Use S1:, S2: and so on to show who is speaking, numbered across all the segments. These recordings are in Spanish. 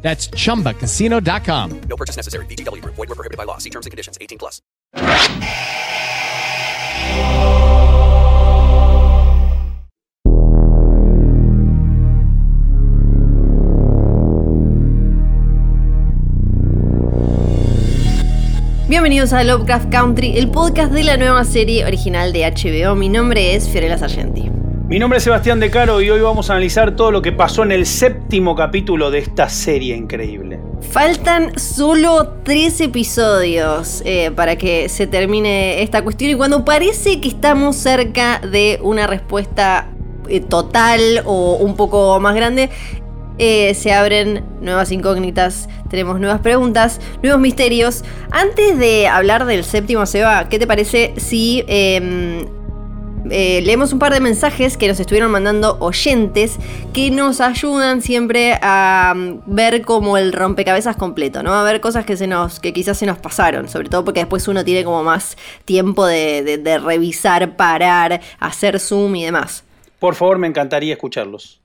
S1: That's chumbacasino.com.
S2: No purchase necessary. VGW Group. Void were prohibited by law. See terms and conditions. 18 plus.
S3: Bienvenidos a Lovecraft Country, el podcast de la nueva serie original de HBO. Mi nombre es Fiorella Sargenti.
S4: Mi nombre es Sebastián De Caro y hoy vamos a analizar todo lo que pasó en el séptimo capítulo de esta serie increíble.
S3: Faltan solo tres episodios eh, para que se termine esta cuestión y cuando parece que estamos cerca de una respuesta eh, total o un poco más grande, eh, se abren nuevas incógnitas, tenemos nuevas preguntas, nuevos misterios. Antes de hablar del séptimo Seba, ¿qué te parece si em, eh, leemos un par de mensajes que nos estuvieron mandando oyentes que nos ayudan siempre a mm, ver como el rompecabezas completo, ¿no? A ver cosas que quizás se nos pasaron, sobre todo porque después uno tiene como más tiempo de- de revisar, parar, hacer zoom y demás.
S4: Por favor, me encantaría escucharlos.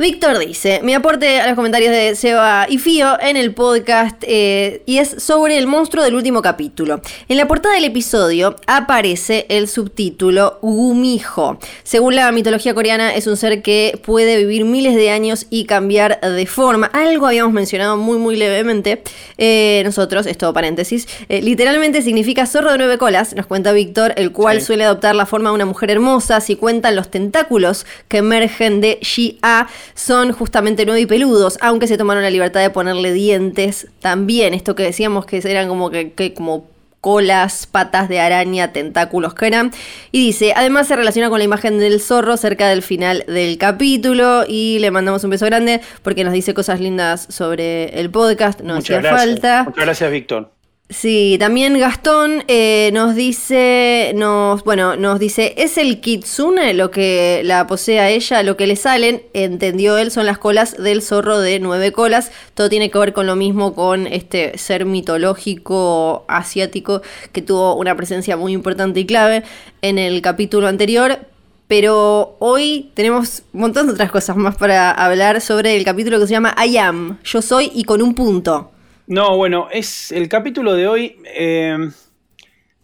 S3: Víctor dice, mi aporte a los comentarios de Seba y Fío en el podcast eh, y es sobre el monstruo del último capítulo. En la portada del episodio aparece el subtítulo Gumijo. Según la mitología coreana es un ser que puede vivir miles de años y cambiar de forma. Algo habíamos mencionado muy muy levemente eh, nosotros, esto paréntesis. Eh, literalmente significa zorro de nueve colas, nos cuenta Víctor, el cual
S4: Sí.
S3: suele adoptar la forma de una mujer hermosa si cuentan los tentáculos que emergen de Shi-A son justamente nueve y peludos, aunque se tomaron la libertad de ponerle dientes también. Esto que decíamos que eran como que, que como colas, patas de araña, tentáculos que eran. Y dice, además se relaciona con la imagen del zorro cerca del final del capítulo y le mandamos un beso grande porque nos dice cosas lindas sobre el podcast, no hacía falta.
S4: Muchas gracias, Víctor.
S3: Sí, también Gastón eh, nos dice, nos, bueno, nos dice, es el kitsune lo que la posee a ella, lo que le salen, entendió él, son las colas del zorro de nueve colas. Todo tiene que ver con lo mismo con este ser mitológico asiático que tuvo una presencia muy importante y clave en el capítulo anterior. Pero hoy tenemos un montón de otras cosas más para hablar sobre el capítulo que se llama I am, yo soy y con un punto.
S4: No, bueno, es el capítulo de hoy. eh,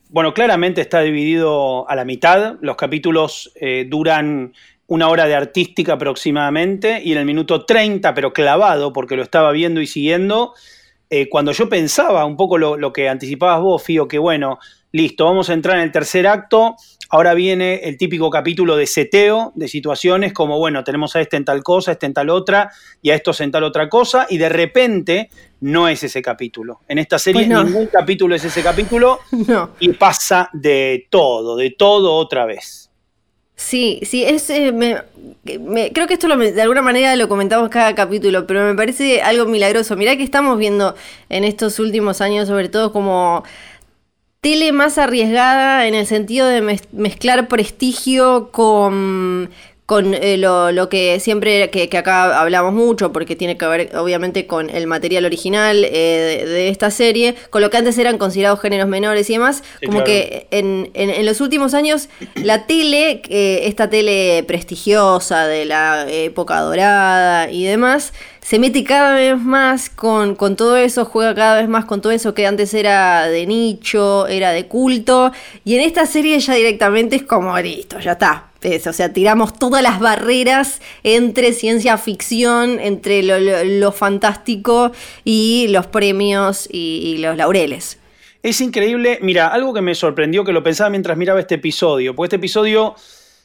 S4: bueno, claramente está dividido a la mitad. Los capítulos eh, duran una hora de artística aproximadamente y en el minuto 30, pero clavado, porque lo estaba viendo y siguiendo, eh, cuando yo pensaba un poco lo, lo que anticipabas vos, Fío, que bueno, listo, vamos a entrar en el tercer acto. Ahora viene el típico capítulo de seteo de situaciones como, bueno, tenemos a este en tal cosa, este en tal otra y a estos en tal otra cosa y de repente no es ese capítulo. En esta serie
S3: Pues no.
S4: ningún capítulo es ese capítulo
S3: No.
S4: y pasa de todo, de todo otra vez.
S3: Sí, sí, es, eh, me- me- creo que esto lo- de alguna manera lo comentamos cada capítulo, pero me parece algo milagroso. Mirá que estamos viendo en estos últimos años, sobre todo como tele más arriesgada en el sentido de mez- mezclar prestigio con, con eh, lo, lo que siempre, que, que acá hablamos mucho, porque tiene que ver obviamente con el material original eh, de, de esta serie, con lo que antes eran considerados géneros menores y demás,
S4: Sí,
S3: como
S4: claro.
S3: que en, en- en los últimos años la tele, eh, esta tele prestigiosa de la época dorada y demás, se mete cada vez más con, con todo eso, juega cada vez más con todo eso que antes era de nicho, era de culto, y en esta serie ya directamente es como listo, ya está. Es, o sea, tiramos todas las barreras entre ciencia ficción, entre lo fantástico y los premios y- y los laureles.
S4: Es increíble, mira, algo que me sorprendió, que lo pensaba mientras miraba este episodio, porque este episodio,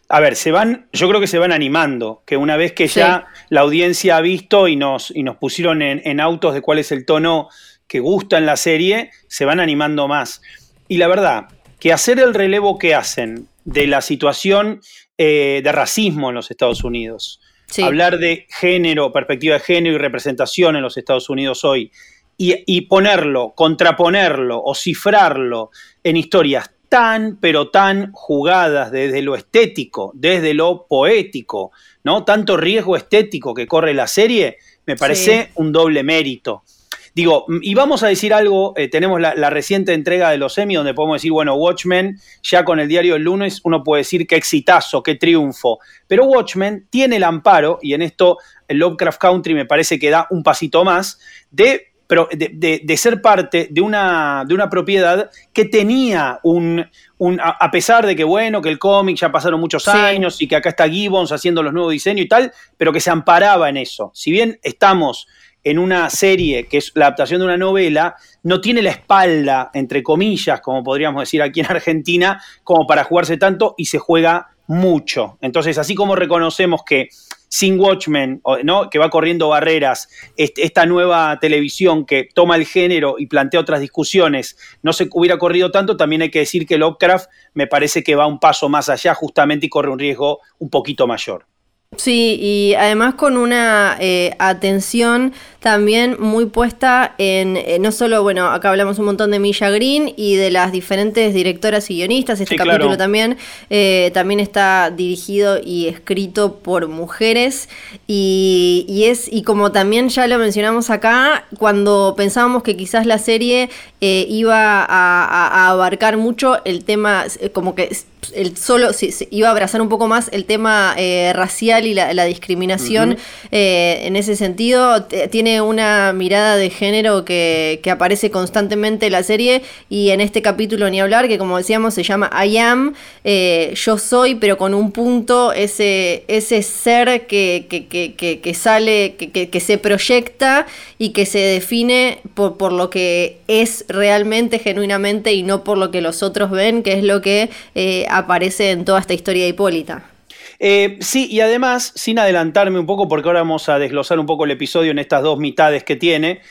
S4: a ver, se van, yo creo que se van animando, que una vez que
S3: Sí.
S4: ya la audiencia ha visto y nos, y nos pusieron en, en autos de cuál es el tono que gusta en la serie, se van animando más. Y la verdad, que hacer el relevo que hacen de la situación eh, de racismo en los Estados Unidos,
S3: Sí.
S4: hablar de género, perspectiva de género y representación en los Estados Unidos hoy, y, ponerlo, contraponerlo o cifrarlo en historias tan, pero tan jugadas desde lo estético, desde lo poético, ¿no? Tanto riesgo estético que corre la serie, me parece un doble mérito. Digo, y vamos a decir algo, eh, tenemos la, reciente entrega de los Emmy donde podemos decir, bueno, Watchmen, ya con el diario del lunes uno puede decir qué exitazo, qué triunfo, pero Watchmen tiene el amparo, y en esto el Lovecraft Country me parece que da un pasito más, de de, ser parte de una, de una propiedad que tenía un, un a, pesar de que bueno, que el cómic ya pasaron muchos años y que acá está Gibbons haciendo los nuevos diseños y tal, pero que se amparaba en eso. Si bien estamos en una serie que es la adaptación de una novela, no tiene la espalda, entre comillas, como podríamos decir aquí en Argentina, como para jugarse tanto y se juega mucho. Entonces, así como reconocemos que sin Watchmen, ¿no? que va corriendo barreras, esta nueva televisión que toma el género y plantea otras discusiones, no se hubiera corrido tanto, también hay que decir que Lovecraft me parece que va un paso más allá justamente y corre un riesgo un poquito mayor.
S3: Sí, y además con una eh, atención también muy puesta en, eh, no solo, bueno, acá hablamos un montón de Milla Green y de las diferentes directoras y guionistas, este capítulo también, eh, también está dirigido y escrito por mujeres y, y, es, y como también ya lo mencionamos acá, cuando pensábamos que quizás la serie iba a, abarcar mucho el tema, como que el solo iba a abrazar un poco más el tema racial y la, discriminación en ese sentido, tiene una mirada de género que, aparece constantemente en la serie y en este capítulo ni hablar, que como decíamos se llama I am, eh, yo soy, pero con un punto, ese, ese ser que, que, sale, que, se proyecta y que se define por, por lo que es realmente, genuinamente y no por lo que los otros ven, que es lo que eh, aparece en toda esta historia de Hipólita.
S4: Eh, sí, y además, sin adelantarme un poco, porque ahora vamos a desglosar un poco el episodio en estas dos mitades que tiene,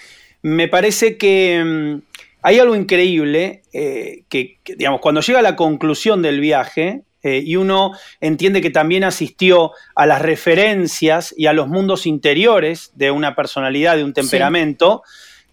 S4: me parece que mm, hay algo increíble, eh, que, digamos, cuando llega a la conclusión del viaje, eh, y uno entiende que también asistió a las referencias y a los mundos interiores de una personalidad, de un temperamento,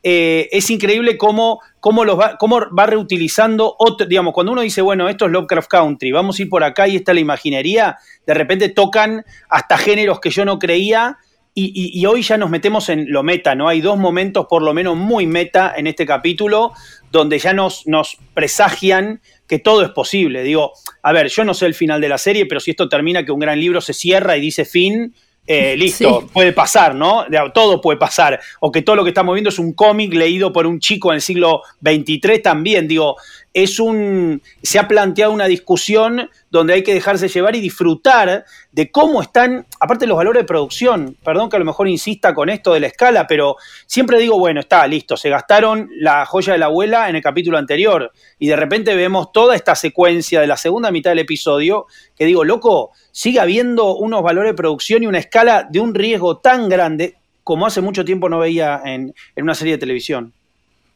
S4: es increíble cómo cómo, los va, cómo va reutilizando, otro, digamos, cuando uno dice, bueno, esto es Lovecraft Country, vamos a ir por acá y está la imaginería, de repente tocan hasta géneros que yo no creía. Y, hoy ya nos metemos en lo meta, ¿no? Hay dos momentos por lo menos muy meta en este capítulo donde ya nos, nos presagian que todo es posible. Digo, a ver, yo no sé el final de la serie, pero si esto termina que un gran libro se cierra y dice fin, eh, listo, puede pasar, ¿no? Todo puede pasar. O que todo lo que estamos viendo es un cómic leído por un chico en el siglo XXIII también. Digo, es un. Se ha planteado una discusión donde hay que dejarse llevar y disfrutar de cómo están, aparte los valores de producción, perdón que a lo mejor insista con esto de la escala, pero siempre digo, bueno, está listo, se gastaron la joya de la abuela en el capítulo anterior y de repente vemos toda esta secuencia de la segunda mitad del episodio que digo, loco, sigue habiendo unos valores de producción y una escala de un riesgo tan grande como hace mucho tiempo no veía en, en una serie de televisión.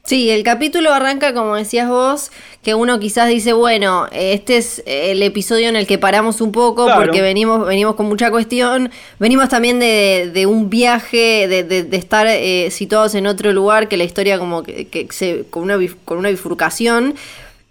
S3: Sí, el capítulo arranca, como decías vos, que uno quizás dice, bueno, este es el episodio en el que paramos un poco porque venimos, venimos con mucha cuestión, venimos también de, un viaje, de, estar eh, situados en otro lugar, que la historia como que, se, con, una, con una bifurcación.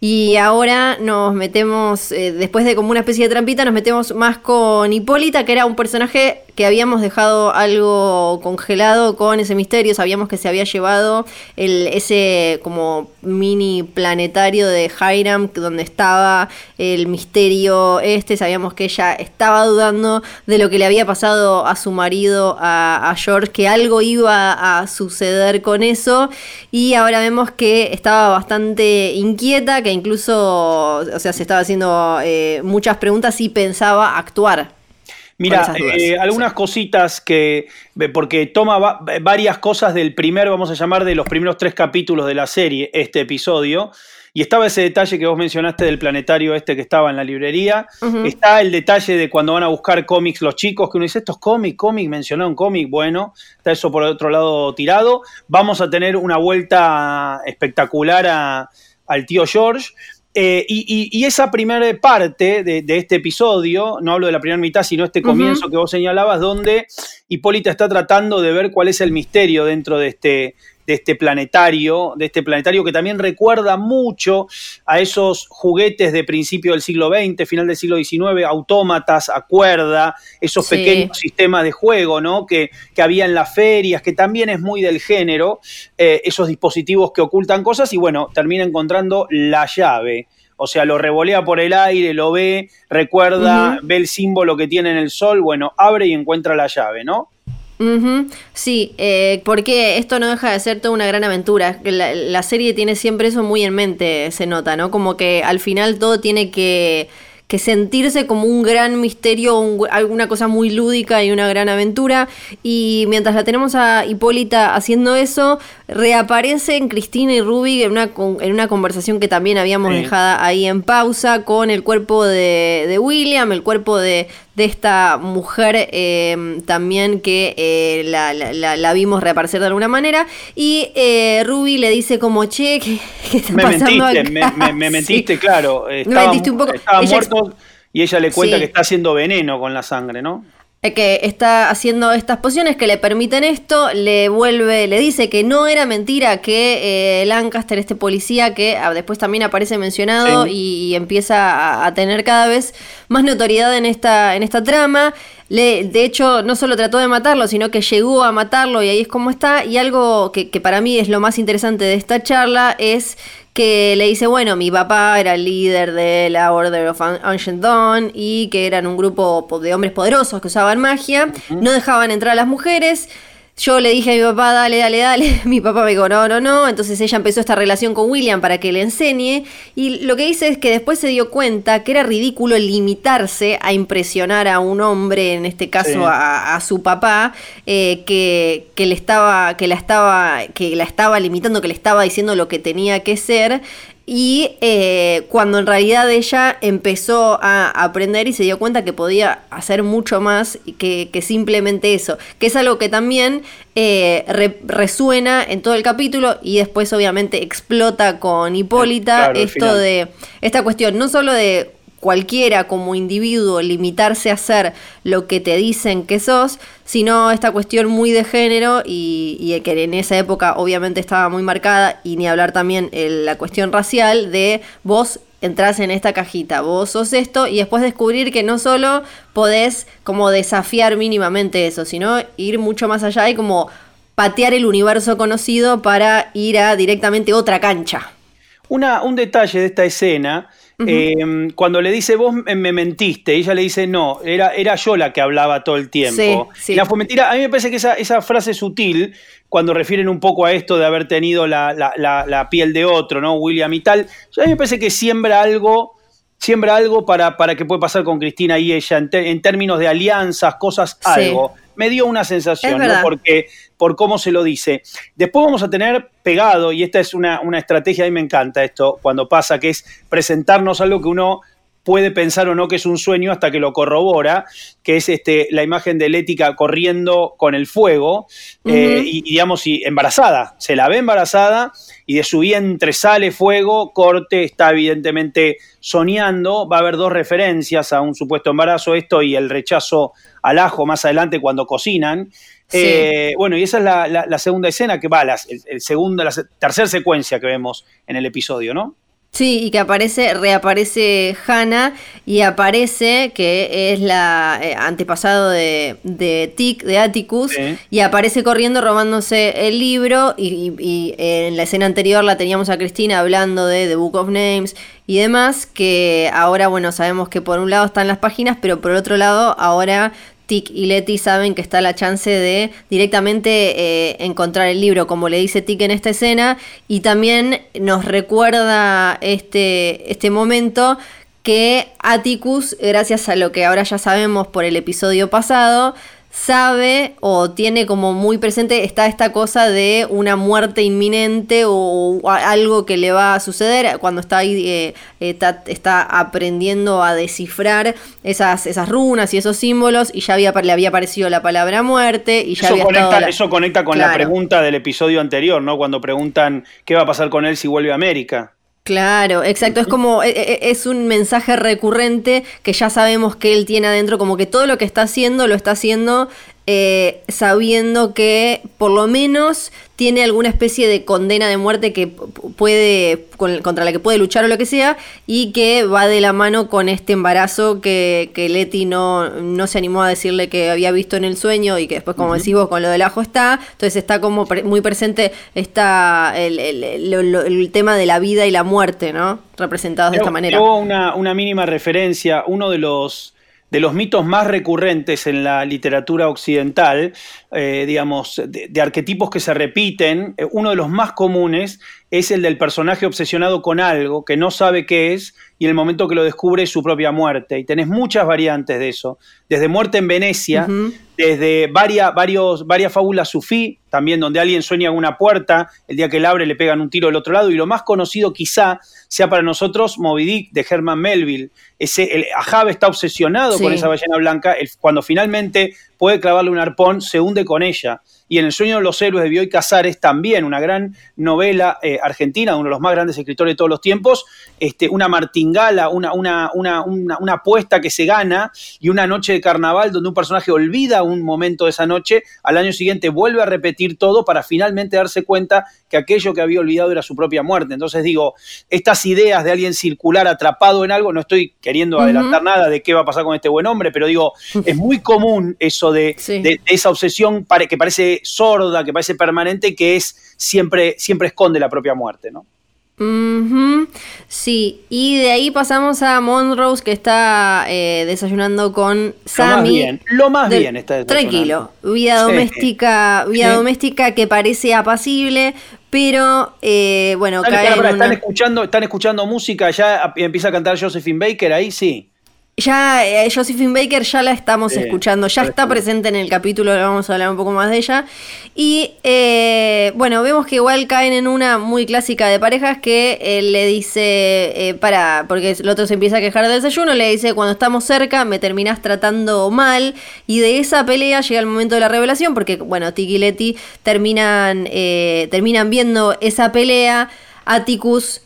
S3: Y ahora nos metemos, eh, después de como una especie de trampita, nos metemos más con Hipólita, que era un personaje que habíamos dejado algo congelado con ese misterio, sabíamos que se había llevado el, ese como mini planetario de Hiram donde estaba el misterio este, sabíamos que ella estaba dudando de lo que le había pasado a su marido, a, George, que algo iba a suceder con eso. Y ahora vemos que estaba bastante inquieta, que incluso, o sea, se estaba haciendo eh, muchas preguntas y pensaba actuar.
S4: Mira, eh, algunas cositas que, porque toma varias cosas del primer, vamos a llamar, de los primeros tres capítulos de la serie, este episodio. Y estaba ese detalle que vos mencionaste del planetario este que estaba en la librería. Está el detalle de cuando van a buscar cómics los chicos, que uno dice, estos cómics, cómics, mencionaron cómic, bueno, está eso por otro lado tirado. Vamos a tener una vuelta espectacular al tío George. Eh, y, esa primera parte de, este episodio, no hablo de la primera mitad, sino este comienzo que vos señalabas, donde Hipólita está tratando de ver cuál es el misterio dentro de este, de este planetario, de este planetario que también recuerda mucho a esos juguetes de principio del siglo XX, final del siglo XIX, autómatas, a cuerda, esos
S3: Sí.
S4: pequeños sistemas de juego, ¿no? Que, que había en las ferias, que también es muy del género, eh, esos dispositivos que ocultan cosas y bueno, termina encontrando la llave. O sea, lo revolea por el aire, lo ve, recuerda, ve el símbolo que tiene en el sol, bueno, abre y encuentra la llave, ¿no?
S3: Ujú, Sí, eh, porque esto no deja de ser toda una gran aventura. La, la serie tiene siempre eso muy en mente, se nota, ¿no? Como que al final todo tiene que, que sentirse como un gran misterio, un- alguna cosa muy lúdica y una gran aventura. Y mientras la tenemos a Hipólita haciendo eso, reaparecen Cristina y Ruby en una, con- en una conversación que también habíamos
S4: Sí.
S3: dejado ahí en pausa con el cuerpo de, de William, el cuerpo de, de esta mujer eh, también que eh, la, la- la- la vimos reaparecer de alguna manera. Y eh, Ruby le dice como, che, ¿qué, qué está
S4: Me
S3: pasando
S4: mentiste,
S3: acá?"
S4: me, me- me mentiste,
S3: Sí.
S4: claro.
S3: Me mentiste un poco.
S4: estaba
S3: Ella ex-
S4: muerto y ella le cuenta
S3: Sí.
S4: que está haciendo veneno con la sangre, ¿no?
S3: Eh, que está haciendo estas pociones que le permiten esto, le vuelve, le dice que no era mentira que eh, Lancaster, este policía que ah, después también aparece mencionado
S4: Sí.
S3: y, y empieza a, a tener cada vez más notoriedad en esta, en esta trama. Le, de hecho, no solo trató de matarlo, sino que llegó a matarlo y ahí es como está. Y algo que, que para mí es lo más interesante de esta charla es que le dice, bueno, mi papá era el líder de la Order of An- Ancient Dawn y que eran un grupo po- de hombres poderosos que usaban magia, no dejaban entrar a las mujeres. Yo le dije a mi papá, dale, dale, dale. Mi papá me dijo, no, no, no. Entonces ella empezó esta relación con William para que le enseñe. Y lo que dice es que después se dio cuenta que era ridículo limitarse a impresionar a un hombre, en este caso
S4: Sí.
S3: a, a su papá, eh, que, que le estaba, que la estaba, que la estaba limitando, que le estaba diciendo lo que tenía que ser. Y eh, cuando en realidad ella empezó a aprender y se dio cuenta que podía hacer mucho más que, que simplemente eso, que es algo que también eh, re- resuena en todo el capítulo y después obviamente explota con Hipólita
S4: Claro,
S3: esto de esta cuestión, no solo de cualquiera como individuo limitarse a hacer lo que te dicen que sos, sino esta cuestión muy de género y, que en esa época obviamente estaba muy marcada y ni hablar también el- la cuestión racial de vos entras en esta cajita, vos sos esto y después descubrir que no solo podés como desafiar mínimamente eso, sino ir mucho más allá y como patear el universo conocido para ir a directamente otra cancha.
S4: Un detalle de esta escena, eh, cuando le dice vos me me mentiste, ella le dice no, era, era yo la que hablaba todo el tiempo.
S3: Sí, sí.
S4: Y la fue mentira. A mí me parece que esa, esa frase sutil, cuando refieren un poco a esto de haber tenido la, la- la- la piel de otro, ¿no? William y tal, a mí me parece que siembra algo. Siembra algo para, para que puede pasar con Cristina y ella en, te- en términos de alianzas, cosas,
S3: Sí.
S4: algo. Me dio una sensación, ¿no? Porque por cómo se lo dice. Después vamos a tener pegado, y esta es una, una estrategia, a mí me encanta esto, cuando pasa, que es presentarnos algo que uno puede pensar o no que es un sueño hasta que lo corrobora, que es este, la imagen de Lética corriendo con el fuego, eh, y, y, digamos, y embarazada, se la ve embarazada y de su vientre sale fuego, corte, está evidentemente soñando, va a haber dos referencias a un supuesto embarazo, esto y el rechazo al ajo más adelante cuando cocinan.
S3: Sí.
S4: Eh, bueno, y esa es la, la- la segunda escena que va, la, el, el segundo, la tercera secuencia que vemos en el episodio, ¿no?
S3: Sí, y que aparece, reaparece Hannah y aparece que es la eh, antepasado de, de Tic, de Atticus,
S4: Sí.
S3: y aparece corriendo robándose el libro y, y- y en la escena anterior la teníamos a Cristina hablando de The Book of Names y demás, que ahora, bueno, sabemos que por un lado están las páginas, pero por otro lado ahora Tic y Letty saben que está la chance de directamente eh, encontrar el libro, como le dice Tic en esta escena, y también nos recuerda este, este momento que Atticus, gracias a lo que ahora ya sabemos por el episodio pasado, sabe o tiene como muy presente está esta cosa de una muerte inminente o algo que le va a suceder cuando está ahí eh, está, está aprendiendo a descifrar esas, esas runas y esos símbolos y ya había, le había aparecido la palabra muerte y ya
S4: Eso
S3: había
S4: conecta,
S3: la-
S4: eso conecta con la pregunta del episodio anterior, ¿no? Cuando preguntan qué va a pasar con él si vuelve a América.
S3: Claro, exacto. Es como, e- e- es un mensaje recurrente que ya sabemos que él tiene adentro, como que todo lo que está haciendo lo está haciendo eh, sabiendo que por lo menos tiene alguna especie de condena de muerte que puede contra la que puede luchar o lo que sea y que va de la mano con este embarazo que, que Leti no, no se animó a decirle que había visto en el sueño y que después como decís vos con lo del ajo está. Entonces está como muy presente está el, el, tema de la vida y la muerte no representados de esta manera.
S4: una, una mínima referencia. Uno de los de los mitos más recurrentes en la literatura occidental, eh, digamos, de, arquetipos que se repiten, eh, uno de los más comunes es el del personaje obsesionado con algo que no sabe qué es y en el momento que lo descubre es su propia muerte. Y tenés muchas variantes de eso, desde Muerte en Venecia, desde varias, varios, varias fábulas sufí, también donde alguien sueña con una puerta, el día que la abre le pegan un tiro del otro lado, y lo más conocido quizá sea para nosotros Moby Dick de Herman Melville. Ese, el, Ahab está obsesionado con esa ballena blanca, cuando finalmente puede clavarle un arpón, se hunde con ella y en El sueño de los héroes de Bioy Casares también, una gran novela eh, argentina, uno de los más grandes escritores de todos los tiempos, este, una martingala, una, una, una, una, apuesta que se gana y una noche de carnaval donde un personaje olvida un momento de esa noche, al año siguiente vuelve a repetir todo para finalmente darse cuenta que aquello que había olvidado era su propia muerte. Entonces digo, estas ideas de alguien circular atrapado en algo, no estoy queriendo adelantar nada de qué va a pasar con este buen hombre, pero digo, es muy común eso de, de esa obsesión que parece sorda, que parece permanente, que es siempre, siempre esconde la propia muerte, ¿no?
S3: Sí, y de ahí pasamos a Monrose que está eh, desayunando con Sammy. Lo más
S4: bien, lo más bien está
S3: Tranquilo, vida doméstica, vida doméstica que parece apacible, pero eh, bueno,
S4: están, escuchando, están escuchando música, ya empieza a cantar Josephine Baker ahí, sí.
S3: Ya, eh, Josephine Baker ya la estamos escuchando, ya está presente en el capítulo, vamos a hablar un poco más de ella. Y eh, bueno, vemos que igual caen en una muy clásica de parejas que él le dice, para, porque el otro se empieza a quejar del desayuno, le dice, cuando estamos cerca me terminás tratando mal. Y de esa pelea llega el momento de la revelación, porque bueno, Tiki y Leti terminan, terminan viendo esa pelea. Atticus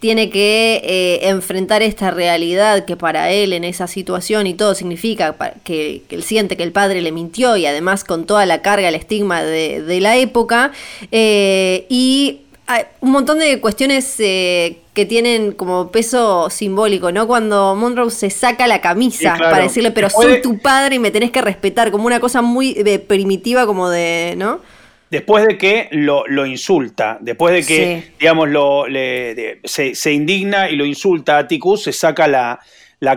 S3: tiene que eh, enfrentar esta realidad que para él en esa situación y todo significa que, él siente que el padre le mintió y además con toda la carga, el estigma de, la época. Eh, y hay un montón de cuestiones eh, que tienen como peso simbólico, ¿no? Cuando Monroe se saca la camisa para decirle, pero soy tu padre y me tenés que respetar, como una cosa muy primitiva como de, ¿no?
S4: Después de que lo, insulta, después de que, digamos, lo, se, indigna y lo insulta a Ticus, se saca la,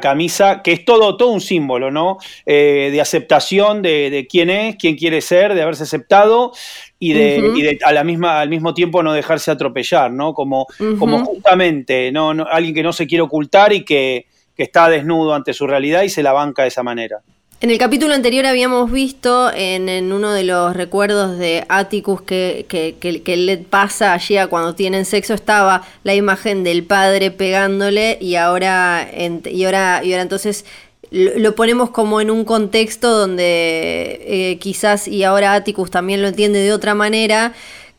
S4: camisa, que es todo, todo un símbolo, ¿no? Eh, de aceptación de, quién es, quién quiere ser, de haberse aceptado y de, a la misma, al mismo tiempo no dejarse atropellar, ¿no? Como, como justamente, ¿no? Alguien que no se quiere ocultar y que, que está desnudo ante su realidad y se la banca de esa manera.
S3: En el capítulo anterior habíamos visto en, uno de los recuerdos de Atticus que, que, le pasa allí a cuando tienen sexo estaba la imagen del padre pegándole y ahora, y ahora, y ahora entonces lo, ponemos como en un contexto donde eh, quizás y ahora Atticus también lo entiende de otra manera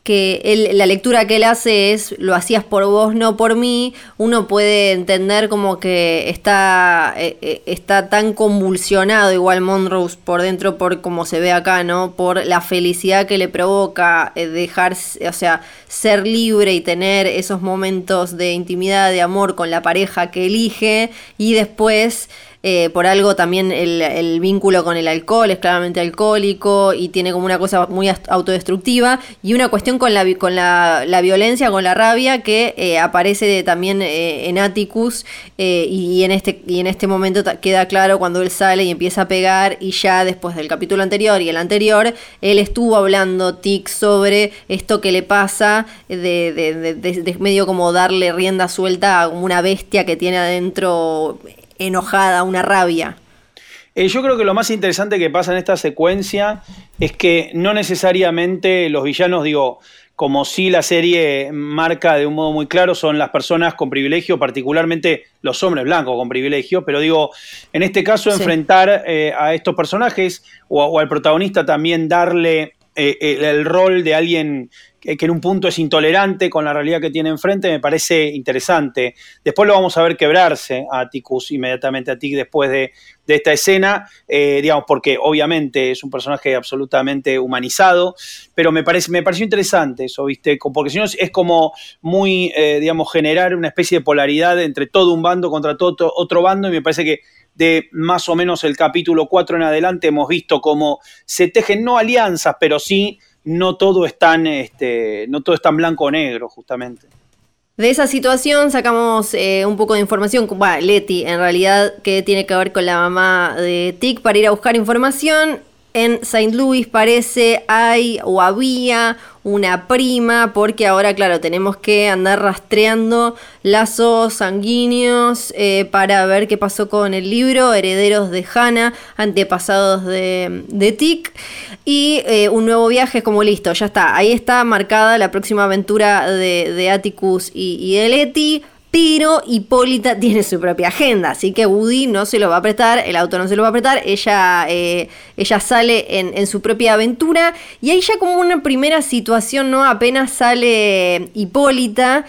S3: que la lectura que él hace es lo hacías por vos, no por mí, uno puede entender como que está, eh, eh, está tan convulsionado igual Monrose por dentro por como se ve acá, ¿no? Por la felicidad que le provoca eh, dejar, o sea, ser libre y tener esos momentos de intimidad, de amor con la pareja que elige y después eh, por algo también el, vínculo con el alcohol es claramente alcohólico y tiene como una cosa muy autodestructiva. Y una cuestión con la, con la, violencia, con la rabia que eh, aparece también eh, en Atticus y, en este, y en este momento queda claro cuando él sale y empieza a pegar y ya después del capítulo anterior y el anterior, él estuvo hablando tic sobre esto que le pasa de, de, de medio como darle rienda suelta a una bestia que tiene adentro enojada, una rabia.
S4: Eh, yo creo que lo más interesante que pasa en esta secuencia es que no necesariamente los villanos, digo, como si la serie marca de un modo muy claro, son las personas con privilegio, particularmente los hombres blancos con privilegio, pero digo, en este caso enfrentar eh, a estos personajes o, al protagonista también darle eh, el, el rol de alguien que, en un punto es intolerante con la realidad que tiene enfrente, me parece interesante. Después lo vamos a ver quebrarse a Atticus inmediatamente a Tic después de, de esta escena, eh, digamos, porque obviamente es un personaje absolutamente humanizado, pero me, parece, me pareció interesante eso, ¿viste? Porque si no es como muy, eh, digamos, generar una especie de polaridad entre todo un bando contra todo otro bando, y me parece que de más o menos el capítulo 4 en adelante hemos visto cómo se tejen no alianzas, pero sí no todo es tan, este, no todo es tan blanco o negro, justamente.
S3: De esa situación sacamos eh, un poco de información, bueno, Leti en realidad, que tiene que ver con la mamá de Tic para ir a buscar información. En St. Louis parece hay o había una prima, porque ahora, claro, tenemos que andar rastreando lazos sanguíneos eh, para ver qué pasó con el libro, herederos de Hannah, antepasados de, de Tic, y eh, un nuevo viaje como listo, ya está, ahí está marcada la próxima aventura de, de Atticus y, de Letty. Pero Hipólita tiene su propia agenda, así que Woody no se lo va a prestar, el auto no se lo va a prestar, ella, eh, ella sale en, en, su propia aventura y ahí ya como una primera situación, ¿no? Apenas sale Hipólita.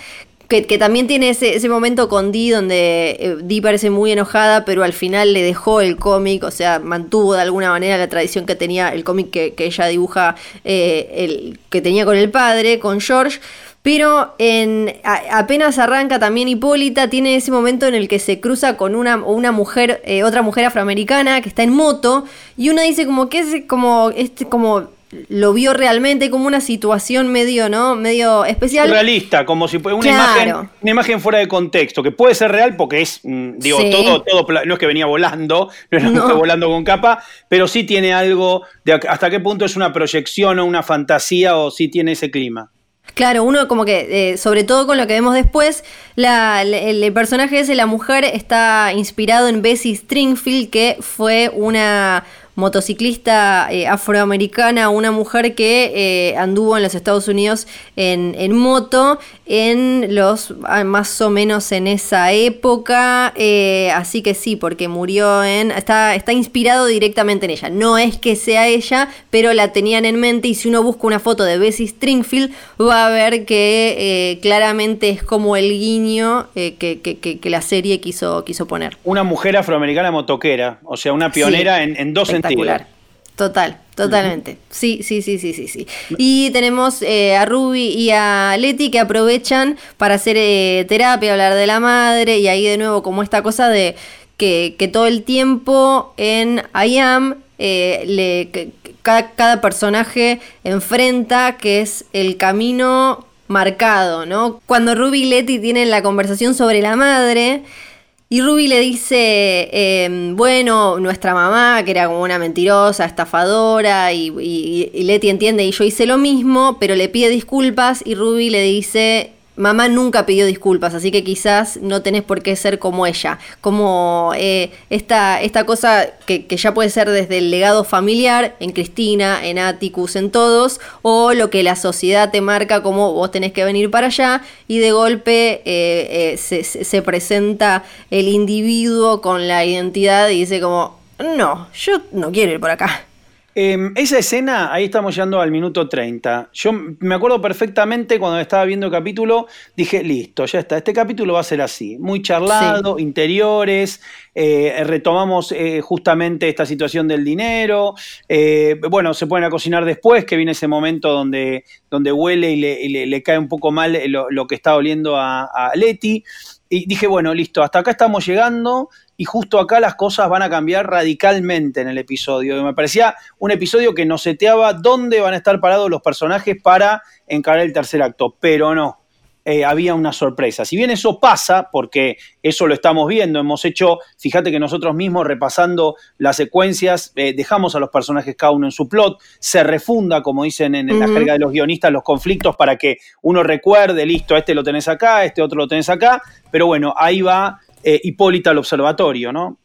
S3: Que, también tiene ese, ese, momento con Dee donde eh, Dee parece muy enojada, pero al final le dejó el cómic, o sea, mantuvo de alguna manera la tradición que tenía el cómic que, que, ella dibuja, eh, el, que tenía con el padre, con George. Pero en, apenas arranca también Hipólita, tiene ese momento en el que se cruza con una, una mujer, eh, otra mujer afroamericana que está en moto, y uno dice como que es como, este, como lo vio realmente como una situación medio, ¿no? Medio especial.
S4: Realista, como si fuera una, claro. imagen, una imagen fuera de contexto, que puede ser real porque es, digo, sí. todo, todo, no es que venía volando, no es la no. volando con capa, pero sí tiene algo de hasta qué punto es una proyección o una fantasía o sí tiene ese clima.
S3: Claro, uno como que, eh, sobre todo con lo que vemos después, la, la, el personaje ese, la mujer, está inspirado en Bessie Stringfield, que fue una motociclista eh, afroamericana, una mujer que eh, anduvo en los Estados Unidos en, en, moto en los ah, más o menos en esa época, eh, así que sí, porque murió en está está inspirado directamente en ella. No es que sea ella, pero la tenían en mente y si uno busca una foto de Bessie Stringfield va a ver que claramente es como el guiño que, que, que, la serie quiso quiso poner.
S4: Una mujer afroamericana motoquera, o sea, una pionera sí. en, en dos sentidos.
S3: Total, totalmente. Uh -huh. Sí, sí, sí, sí, sí, sí. Y tenemos eh, a Ruby y a Leti que aprovechan para hacer eh, terapia, hablar de la madre y ahí de nuevo como esta cosa de que, que todo el tiempo en I Am eh, le, que, cada, cada personaje enfrenta que es el camino marcado, ¿no? Cuando Ruby y Leti tienen la conversación sobre la madre, y Ruby le dice, eh, bueno, nuestra mamá, que era como una mentirosa, estafadora, y, y, y, Leti entiende, y yo hice lo mismo, pero le pide disculpas, y Ruby le dice, mamá nunca pidió disculpas, así que quizás no tenés por qué ser como ella. Como eh, esta, esta cosa que, que, ya puede ser desde el legado familiar, en Cristina, en Atticus, en todos, o lo que la sociedad te marca como vos tenés que venir para allá, y de golpe eh, eh, se, se presenta el individuo con la identidad y dice como, no, yo no quiero ir por acá.
S4: Eh, esa escena, ahí estamos llegando al minuto 30. Yo me acuerdo perfectamente cuando estaba viendo el capítulo, dije, listo, ya está, este capítulo va a ser así, muy charlado, sí. interiores, eh, retomamos eh, justamente esta situación del dinero, eh, bueno, se pueden a cocinar después, que viene ese momento donde, donde huele y le, y le, le cae un poco mal lo, lo que está oliendo a, a Leti. Y dije, bueno, listo, hasta acá estamos llegando y justo acá las cosas van a cambiar radicalmente en el episodio. Me parecía un episodio que nos seteaba dónde van a estar parados los personajes para encarar el tercer acto, pero no. Eh, había una sorpresa. Si bien eso pasa, porque eso lo estamos viendo, hemos hecho, fíjate que nosotros mismos repasando las secuencias, eh, dejamos a los personajes cada uno en su plot, se refunda, como dicen en, en uh -huh. la jerga de los guionistas, los conflictos para que uno recuerde, listo, este lo tenés acá, este otro lo tenés acá, pero bueno, ahí va eh, Hipólita al observatorio, ¿no?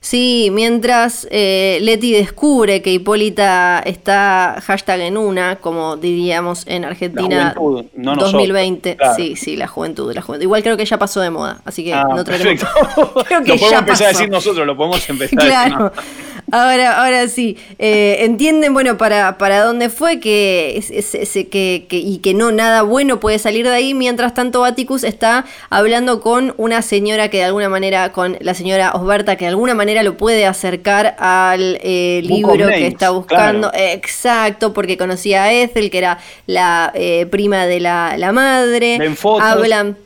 S3: Sí, mientras eh, Leti descubre que Hipólita está hashtag en una, como diríamos en Argentina
S4: juventud, no
S3: 2020. Claro. Sí, sí, la juventud, la juventud. Igual creo que ya pasó de moda, así que
S4: ah,
S3: no traeremos.
S4: creo que lo podemos empezar pasó. a decir nosotros, lo podemos empezar
S3: claro.
S4: a decir. No.
S3: Ahora, ahora sí. Eh, entienden, bueno, para, para dónde fue que, que, y que no nada bueno puede salir de ahí. Mientras tanto, Atticus está hablando con una señora que de alguna manera, con la señora Osberta, que de alguna manera lo puede acercar al eh, libro que está buscando. Exacto, porque conocía a Ethel, que era la eh, prima de la, la madre. Hablan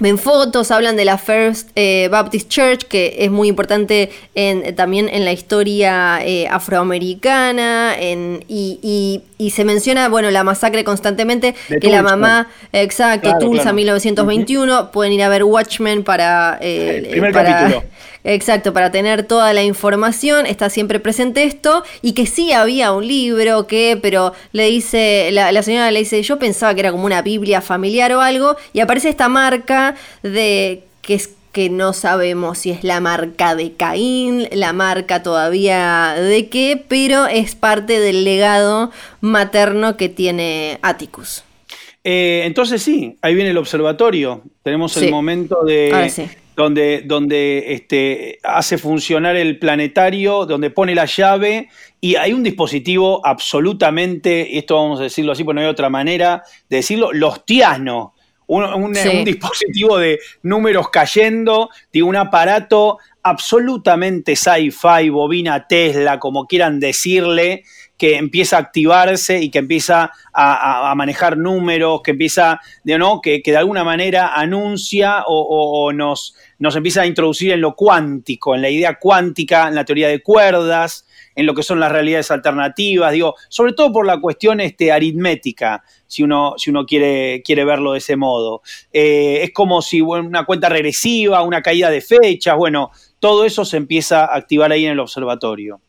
S3: Ven fotos, hablan de la First eh, Baptist Church, que es muy importante en, también en la historia eh, afroamericana, en, y, y, se menciona, bueno, la masacre constantemente, que la mamá, exacto, Tulsa 1921, pueden ir a ver Watchmen para...
S4: Eh, el primer capítulo.
S3: Exacto, para tener toda la información, está siempre presente esto, y que sí había un libro que, pero le dice, la, la señora le dice, yo pensaba que era como una Biblia familiar o algo, y aparece esta marca de que es que no sabemos si es la marca de Caín, la marca todavía de qué, pero es parte del legado materno que tiene Atticus.
S4: Eh, entonces sí, ahí viene el observatorio. Tenemos el momento de, donde, donde este, hace funcionar el planetario, donde pone la llave y hay un dispositivo absolutamente, esto vamos a decirlo así, porque no hay otra manera de decirlo, lostiano. Un, un, dispositivo de números cayendo, de un aparato absolutamente sci-fi, bobina Tesla, como quieran decirle, que empieza a activarse y que empieza a, manejar números, que empieza, ¿no? que, de alguna manera anuncia o, nos, nos empieza a introducir en lo cuántico, en la idea cuántica, en la teoría de cuerdas, en lo que son las realidades alternativas, digo, sobre todo por la cuestión este, aritmética, si uno, si uno quiere, quiere verlo de ese modo. Eh, es como si una cuenta regresiva, una caída de fechas, bueno, todo eso se empieza a activar ahí en el observatorio.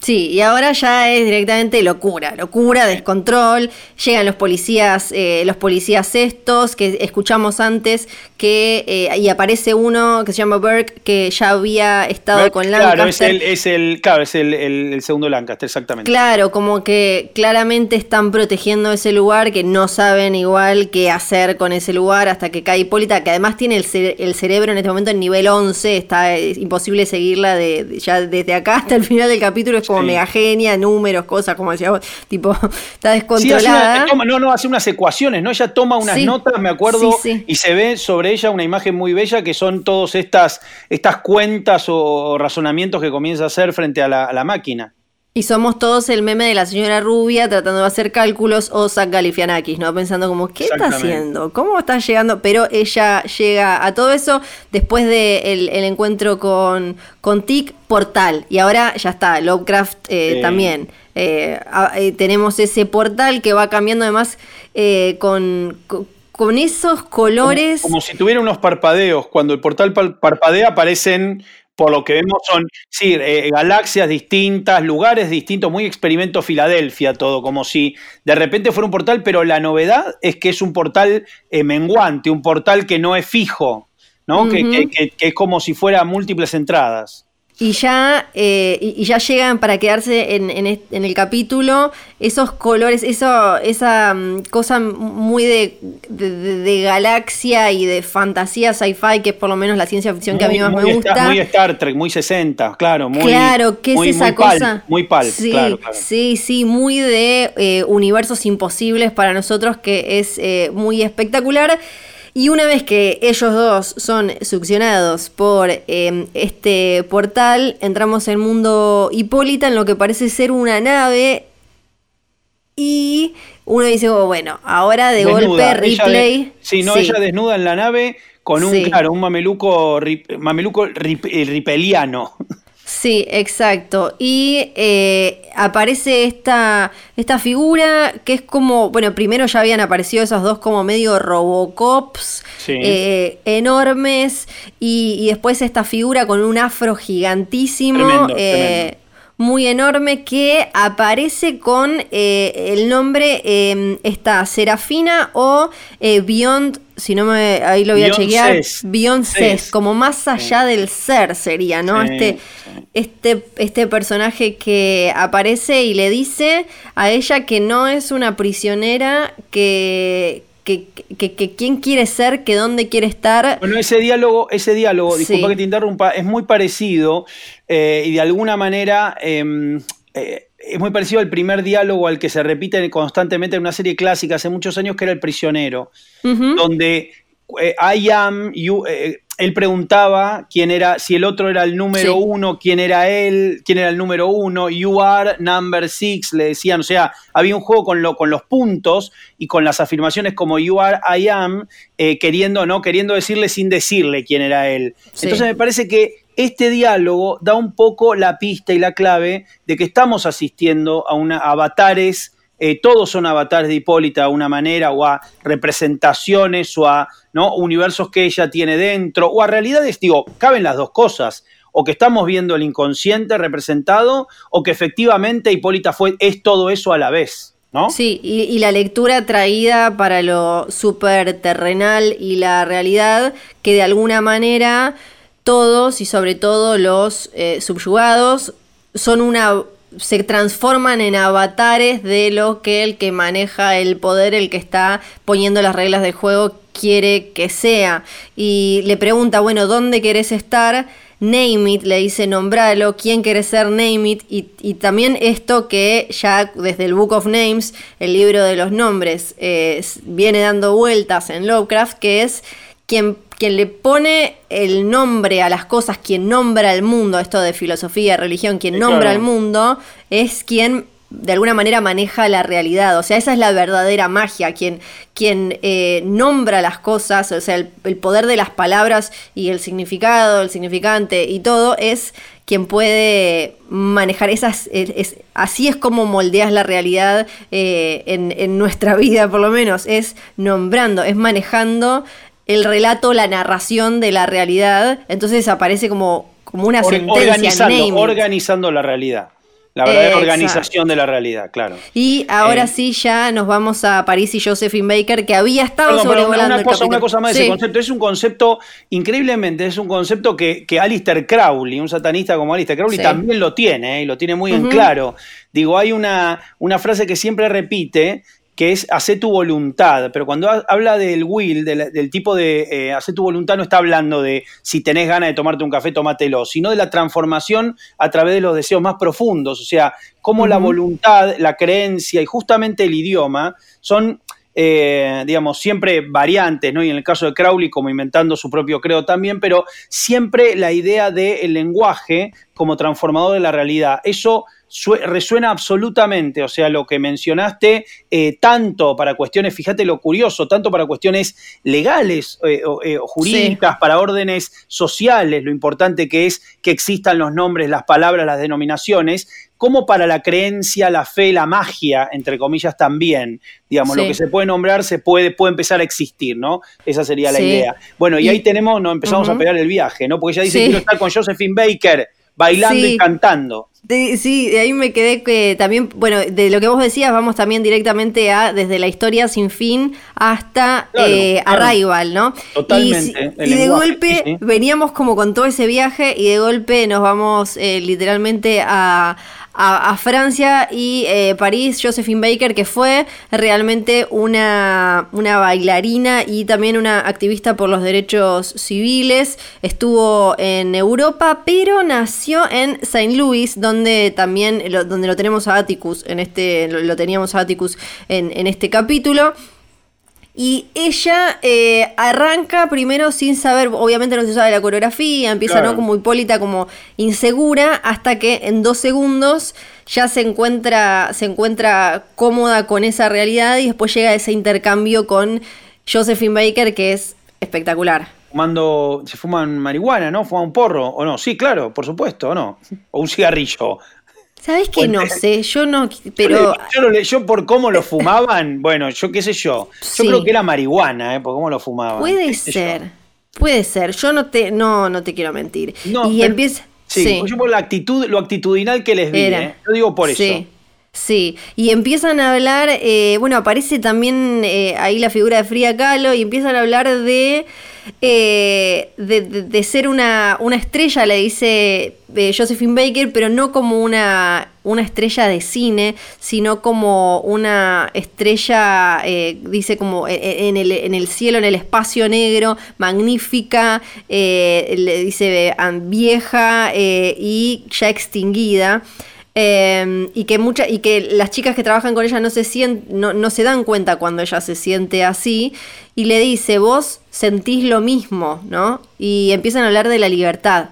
S3: Sí, y ahora ya es directamente locura, locura, descontrol. Llegan los policías, eh, los policías estos que escuchamos antes, que eh, y aparece uno que se llama Burke que ya había estado con Lancaster.
S4: Claro, es el, es el, claro, es el, segundo Lancaster, exactamente.
S3: Claro, como que claramente están protegiendo ese lugar, que no saben igual qué hacer con ese lugar hasta que cae Hipólita, que además tiene el, el cerebro en este momento en nivel 11, está imposible seguirla de, ya desde acá hasta el final del capítulo como mega genia, números, cosas, como decía vos, tipo, está descontrolada.
S4: no, no, hace unas ecuaciones, ¿no? Ella toma unas notas, me acuerdo, y se ve sobre ella una imagen muy bella que son todas estas, estas cuentas o razonamientos que comienza a hacer frente a la, máquina.
S3: Y somos todos el meme de la señora rubia tratando de hacer cálculos o Zach Galifianakis, ¿no? Pensando como, ¿qué está haciendo? ¿Cómo está llegando? Pero ella llega a todo eso después del de el encuentro con, con Tic Portal. Y ahora ya está, Lovecraft eh, también. Eh, eh, tenemos ese portal que va cambiando además con, con, esos colores.
S4: Como, como, si tuviera unos parpadeos. Cuando el portal parpadea aparecen por lo que vemos son, sí, eh, galaxias distintas, lugares distintos, muy experimento Filadelfia todo, como si de repente fuera un portal, pero la novedad es que es un portal eh, menguante, un portal que no es fijo, ¿no? que, es como si fuera múltiples entradas.
S3: Y ya, eh, y ya llegan para quedarse en, en, el capítulo esos colores, eso, esa mm, cosa muy de, de, galaxia y de fantasía sci-fi, que es por lo menos la ciencia ficción que a mí más me gusta.
S4: muy Star Trek, muy 60, claro. Muy,
S3: claro, ¿qué es esa cosa?
S4: muy pal,
S3: sí,
S4: claro,
S3: Sí, sí, muy de eh, universos imposibles para nosotros, que es eh, muy espectacular. Y una vez que ellos dos son succionados por em, este portal, entramos en el mundo Hipólita, en lo que parece ser una nave. Y uno dice, oh, bueno, ahora de golpe replay.
S4: sí, no, ella desnuda en la nave con un, claro, un mameluco, mameluco ripeliano.
S3: Sí, exacto. Y eh, aparece esta, esta figura que es como, bueno, primero ya habían aparecido esos dos como medio robocops eh, enormes y, después esta figura con un afro gigantísimo. Eh, muy enorme que aparece con el nombre em, esta Serafina o Beyond si no me, ahí lo voy a chequear, Beyoncé, como más allá del ser sería, ¿no? este, este, este personaje que aparece y le dice a ella que no es una prisionera, que, que, que- que quién quiere ser, que dónde quiere estar.
S4: Bueno, ese diálogo, ese diálogo,
S3: Sí.
S4: disculpa que te interrumpa, es muy parecido eh, y de alguna manera em, eh, es muy parecido al primer diálogo al que se repite constantemente en una serie clásica hace muchos años que era El prisionero, donde eh, I am, you, eh, él preguntaba quién era, si el otro era el número
S3: Sí.
S4: uno, quién era él, quién era el número uno, you are number six, le decían, o sea, había un juego con, lo, con los puntos y con las afirmaciones como you are, I am, eh, queriendo, ¿no? Queriendo decirle sin decirle quién era él.
S3: Sí.
S4: Entonces me parece que este diálogo da un poco la pista y la clave de que estamos asistiendo a una avatares eh, todos son avatares de Hipólita de una manera, o a representaciones, o a ¿no? universos que ella tiene dentro, o a realidades, digo, caben las dos cosas, o que estamos viendo el inconsciente representado, o que efectivamente Hipólita fue, es todo eso a la vez, ¿no?
S3: Sí, y, y la lectura traída para lo súper terrenal y la realidad, que de alguna manera todos y sobre todo los eh, subyugados son una se transforman en avatares de lo que el que maneja el poder, el que está poniendo las reglas del juego, quiere que sea. Y le pregunta, bueno, ¿dónde querés estar? Name it, le dice nombralo, quién quiere ser Name it, y, y también esto que ya desde el Book of Names, el libro de los nombres, eh, viene dando vueltas en Lovecraft, que es quien, quien le pone el nombre a las cosas, quien nombra al mundo, esto de filosofía, religión, quien
S4: Sí,
S3: nombra
S4: claro.
S3: al mundo, es quien de alguna manera maneja la realidad. O sea, esa es la verdadera magia, quien, quien eh, nombra las cosas, o sea, el, el poder de las palabras y el significado, el significante y todo, es quien puede manejar esas, es- es- así es como moldeas la realidad eh, en, en nuestra vida, por lo menos, es nombrando, es manejando el relato, la narración de la realidad, entonces aparece como, como una
S4: Or-
S3: sentencia,
S4: organizando, organizando la realidad. La verdadera
S3: Exacto.
S4: organización de la realidad, claro.
S3: Y ahora
S4: Eh,
S3: sí, ya nos vamos a París y Josephine Baker, que había estado
S4: Perdón, una,
S3: sobrevolando
S4: una cosa, una cosa más de
S3: Sí.
S4: ese concepto. Es un concepto, increíblemente, es un concepto que, que Alistair Crowley, un satanista como Alistair Crowley,
S3: Sí.
S4: también lo tiene, ¿eh? y lo tiene muy en claro. Digo, hay una, una frase que siempre repite, que es hace tu voluntad, pero cuando ha- habla del will, del, del tipo de eh, hace tu voluntad, no está hablando de si tenés ganas de tomarte un café, tómatelo, sino de la transformación a través de los deseos más profundos, o sea, cómo la voluntad, la creencia y justamente el idioma son eh, digamos, siempre variantes, ¿no? Y en el caso de Crowley, como inventando su propio creo también, pero siempre la idea del lenguaje como transformador de la realidad. Eso resuena absolutamente, o sea, lo que mencionaste, eh, tanto para cuestiones, fíjate lo curioso, tanto para cuestiones legales eh, o eh, jurídicas, para órdenes sociales, lo importante que es que existan los nombres, las palabras, las denominaciones, como para la creencia, la fe, la magia, entre comillas, también. Digamos,
S3: Sí.
S4: lo que se puede nombrar se puede, puede empezar a existir, ¿no? Esa sería la
S3: Sí.
S4: idea. Bueno, y,
S3: Y-
S4: ahí tenemos, nos empezamos a pegar el viaje, ¿no? Porque ella dice, quiero estar con Josephine Baker, bailando
S3: Sí.
S4: y cantando.
S3: De- sí, de ahí me quedé que también, bueno, de lo que vos decías, vamos también directamente a desde la historia sin fin hasta
S4: Claro,
S3: eh,
S4: claro.
S3: Arrival, ¿no?
S4: Totalmente,
S3: Y, si-
S4: el
S3: y de golpe
S4: sí, sí.
S3: veníamos como con todo ese viaje y de golpe nos vamos eh, literalmente a, a- Francia y eh, París, Josephine Baker, que fue realmente una, una bailarina y también una activista por los derechos civiles. Estuvo en Europa, pero nació en Saint Louis, donde también lo, donde lo tenemos a Atticus, en este, lo, lo teníamos a Atticus en, en este capítulo. Y ella eh, arranca primero sin saber, obviamente no se sabe la coreografía, empieza
S4: Claro.
S3: ¿no? como hipólita, como insegura, hasta que en dos segundos ya se encuentra, se encuentra cómoda con esa realidad y después llega ese intercambio con Josephine Baker que es espectacular.
S4: Fumando, se fuman marihuana, ¿no? Fuman un porro, ¿o no? Sí, claro, por supuesto, ¿o no? O un cigarrillo.
S3: ¿Sabes que
S4: Bueno,
S3: no
S4: eh,
S3: sé? Yo no, pero
S4: yo, lo por cómo lo fumaban, bueno, yo qué sé yo. Yo
S3: Sí.
S4: creo que era marihuana, ¿eh? Por cómo lo fumaban.
S3: puede
S4: yo.
S3: ser, puede ser. Yo no te, no, no te quiero mentir.
S4: No,
S3: y
S4: pero-
S3: empieza,
S4: Sí, yo por la actitud, lo actitudinal que les vi. ¿eh? Yo digo por eso.
S3: Sí. Sí, y empiezan a hablar, eh, bueno, aparece también eh, ahí la figura de Frida Kahlo y empiezan a hablar de eh, de, de- ser una, una estrella, le dice eh, Josephine Baker, pero no como una, una estrella de cine, sino como una estrella, eh, dice como en el, en el cielo, en el espacio negro, magnífica, le dice vieja y ya extinguida. Eh, y que mucha, y que las chicas que trabajan con ella no se sien- no, no se dan cuenta cuando ella se siente así. Y le dice, vos sentís lo mismo, ¿no? Y empiezan a hablar de la libertad.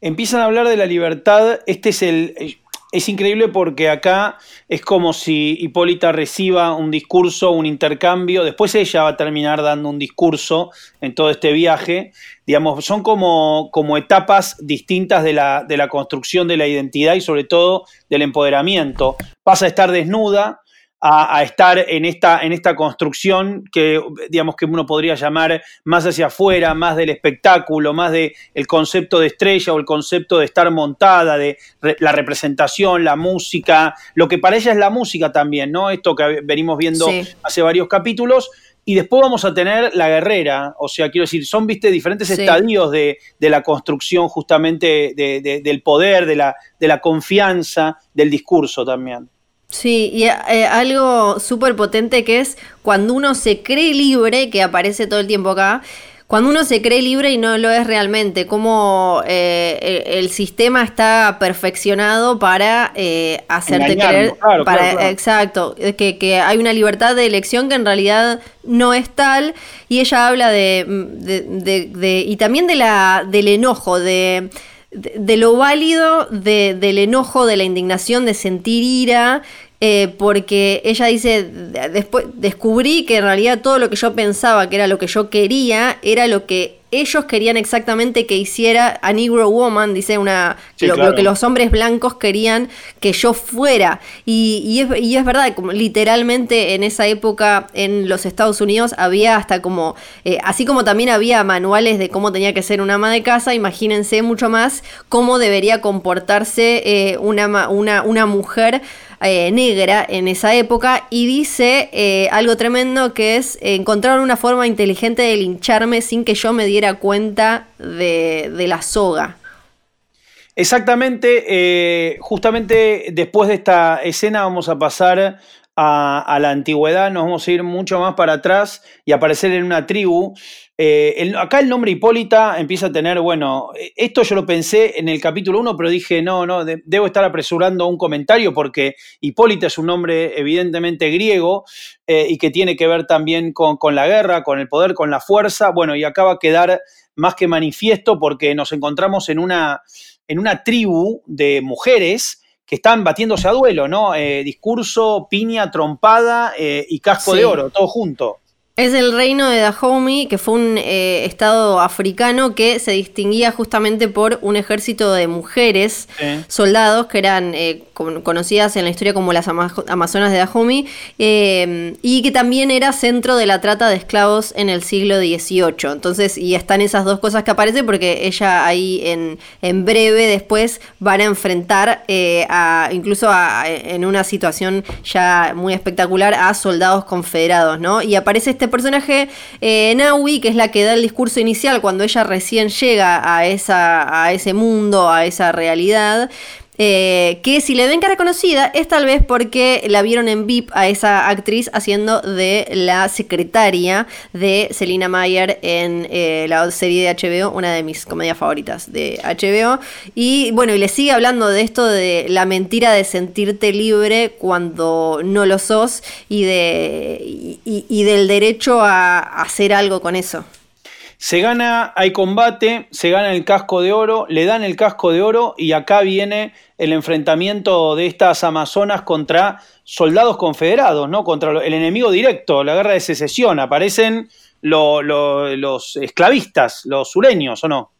S4: empiezan a hablar de la libertad. Este es el. Es increíble porque acá es como si Hipólita reciba un discurso, un intercambio. Después ella va a terminar dando un discurso en todo este viaje. Digamos, son como, como etapas distintas de la, de la construcción de la identidad y sobre todo del empoderamiento. Pasa a estar desnuda, a, a estar en esta, en esta construcción que, digamos, que uno podría llamar más hacia afuera, más del espectáculo, más del el concepto de estrella o el concepto de estar montada, de re- la representación, la música, lo que para ella es la música también, ¿no? Esto que venimos viendo
S3: Sí.
S4: hace varios capítulos. Y después vamos a tener la guerrera, o sea, quiero decir, son, viste, diferentes
S3: Sí.
S4: estadios de, de la construcción justamente de- del poder, de la, de la confianza, del discurso también.
S3: Sí, y eh, algo súper potente que es cuando uno se cree libre, que aparece todo el tiempo acá, cuando uno se cree libre y no lo es realmente, como eh, el, el sistema está perfeccionado para eh, hacerte creer,
S4: claro,
S3: para,
S4: claro, claro.
S3: exacto, que, que hay una libertad de elección que en realidad no es tal, y ella habla de, de- de- de- y también de la, del enojo, de, de, de lo válido de- del enojo, de la indignación, de sentir ira, eh, porque ella dice, de- después descubrí que en realidad todo lo que yo pensaba que era lo que yo quería, era lo que ellos querían exactamente que hiciera a Negro Woman, dice una
S4: Sí,
S3: lo,
S4: claro.
S3: lo que los hombres blancos querían que yo fuera. Y, y es, y es verdad, como literalmente en esa época en los Estados Unidos había hasta como, eh, así como también había manuales de cómo tenía que ser una ama de casa, imagínense mucho más cómo debería comportarse eh, una, una, una mujer eh, negra en esa época y dice eh, algo tremendo que es encontrar una forma inteligente de lincharme sin que yo me diera cuenta de, de la soga.
S4: Exactamente, eh, justamente después de esta escena vamos a pasar a, a la antigüedad, nos vamos a ir mucho más para atrás y aparecer en una tribu. Eh, el- acá el nombre Hipólita empieza a tener, bueno, eh, esto yo lo pensé en el capítulo 1, pero dije, no, no, de- debo estar apresurando un comentario porque Hipólita es un nombre evidentemente griego eh, y que tiene que ver también con, con la guerra, con el poder, con la fuerza. Bueno, y acá va a quedar más que manifiesto porque nos encontramos en una, en una tribu de mujeres que están batiéndose a duelo, ¿no? Eh, discurso, piña, trompada y casco
S3: Sí.
S4: de oro, todo junto.
S3: Es el reino de Dahomey, que fue un eh, estado africano que se distinguía justamente por un ejército de mujeres,
S4: Sí.
S3: soldados, que eran eh, con- conocidas en la historia como las ama- Amazonas de Dahomey, eh, y que también era centro de la trata de esclavos en el siglo XVIII. Entonces, y están esas dos cosas que aparecen porque ella ahí en, en breve después van a enfrentar eh, a, incluso a- en una situación ya muy espectacular a soldados confederados, ¿no? Y aparece este personaje, eh, Naui, que es la que da el discurso inicial cuando ella recién llega a, esa, a ese mundo, a esa realidad. Eh, que si le ven cara conocida es tal vez porque la vieron en VIP a esa actriz haciendo de la secretaria de Selina Mayer en eh, la serie de HBO, una de mis comedias favoritas de HBO. Y bueno, y le sigue hablando de esto de la mentira de sentirte libre cuando no lo sos y, de, y, del derecho a hacer algo con eso.
S4: Se gana, hay combate, se gana el casco de oro, le dan el casco de oro y acá viene el enfrentamiento de estas amazonas contra soldados confederados, ¿no? Contra el enemigo directo, la guerra de secesión. Aparecen lo- lo- los esclavistas, los sureños, ¿o no?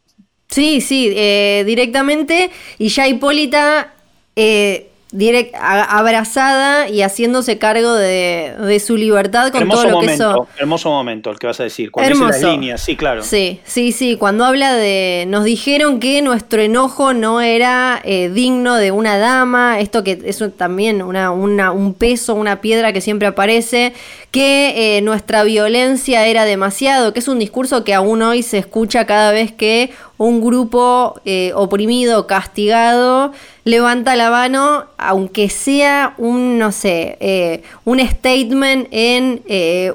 S3: Sí, sí, eh, directamente. Y ya Hipólita eh, direct- a- abrazada y haciéndose cargo de, de su libertad con
S4: hermoso
S3: todo lo que
S4: momento,
S3: eso.
S4: hermoso momento el que vas a decir. Cuando dice
S3: Hermoso.
S4: las líneas, sí, claro.
S3: Sí, sí, sí. Cuando habla de. Nos dijeron que nuestro enojo no era eh, digno de una dama. Esto que es también una, una- un peso, una piedra que siempre aparece. Que eh, nuestra violencia era demasiado, que es un discurso que aún hoy se escucha cada vez que un grupo eh, oprimido, castigado, levanta la mano, aunque sea un, no sé, eh, un statement en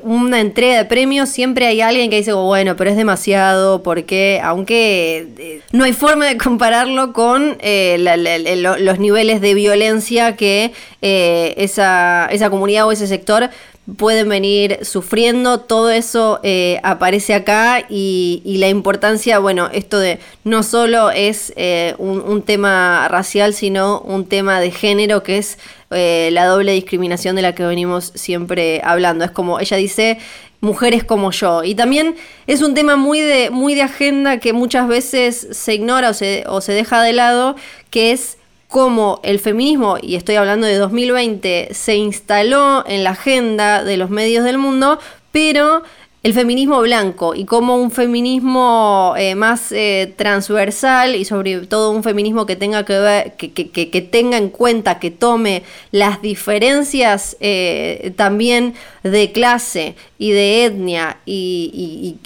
S3: una entrega de premios, siempre hay alguien que dice, bueno, pero es demasiado, porque aunque no hay forma de compararlo con los niveles de violencia que esa, esa comunidad o ese sector pueden venir sufriendo, todo eso eh, aparece acá y, la importancia, bueno, esto de no solo es eh, un, tema racial, sino un tema de género que es eh, la doble discriminación de la que venimos siempre hablando. Es como ella dice, mujeres como yo. Y también es un tema muy de, muy de agenda que muchas veces se ignora o se, o se deja de lado, que es cómo el feminismo, y estoy hablando de 2020, se instaló en la agenda de los medios del mundo, pero el feminismo blanco y como un feminismo eh, más eh, transversal y sobre todo un feminismo que tenga que ver, que, que, tenga en cuenta, que tome las diferencias eh, también de clase y de etnia y,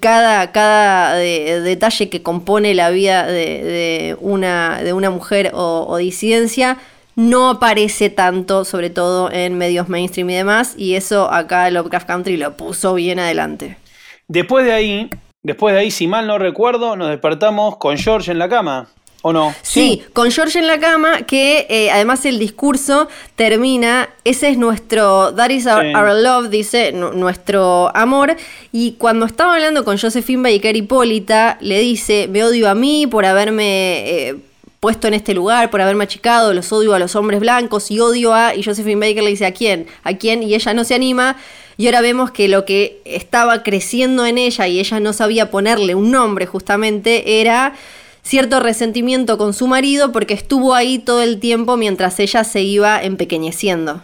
S3: cada, cada detalle que compone la vida de, una, de una mujer o, o disidencia no aparece tanto, sobre todo en medios mainstream y demás, y eso acá Lovecraft Country lo puso bien adelante.
S4: Después de ahí, después de ahí, si mal no recuerdo, nos despertamos con George en la cama. ¿O no?
S3: Sí, con George en la cama, que eh, además el discurso termina, ese es nuestro, that is our, love, dice, nuestro amor, y cuando estaba hablando con Josephine Baker Hipólita, le dice, me odio a mí por haberme... Eh, puesto en este lugar por haberme achicado, los odio a los hombres blancos y odio a, y Josephine Baker le dice a quién, a quién, y ella no se anima, y ahora vemos que lo que estaba creciendo en ella y ella no sabía ponerle un nombre justamente era cierto resentimiento con su marido porque estuvo ahí todo el tiempo mientras ella se iba empequeñeciendo.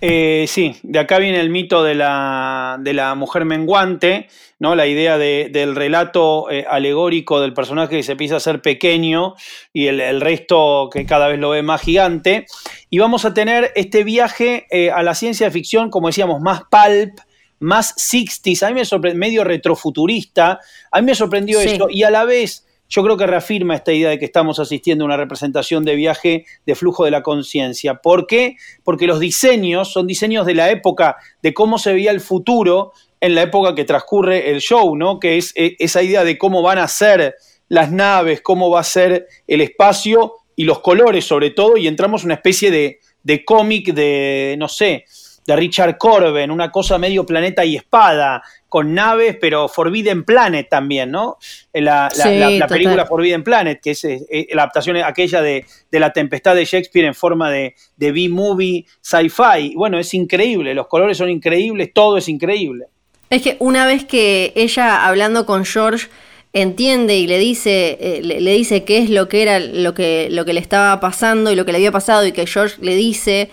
S4: Eh, sí, de acá viene el mito de la, de la mujer menguante, ¿no? la idea del relato eh, alegórico del personaje que se empieza a ser pequeño y el, resto que cada vez lo ve más gigante. Y vamos a tener este viaje eh, a la ciencia ficción, como decíamos, más pulp, más 60s, a mí me sorprendió, medio retrofuturista, a mí me sorprendió eso, y a la vez yo creo que reafirma esta idea de que estamos asistiendo a una representación de viaje de flujo de la conciencia. ¿Por qué? Porque los diseños son diseños de la época, de cómo se veía el futuro en la época que transcurre el show, ¿no? Que es eh, esa idea de cómo van a ser las naves, cómo va a ser el espacio y los colores sobre todo, y entramos en una especie de, de cómic de, no sé, de Richard Corben, una cosa medio planeta y espada, con naves, pero Forbidden Planet también, ¿no? La, la, película Forbidden Planet, que es, la adaptación aquella de, La Tempestad de Shakespeare en forma de, de B-movie sci-fi. Bueno, es increíble, los colores son increíbles, todo es increíble.
S3: Es que una vez que ella, hablando con George, entiende y le dice, eh, le, dice qué es lo que era lo que, lo que le estaba pasando y lo que le había pasado, y que George le dice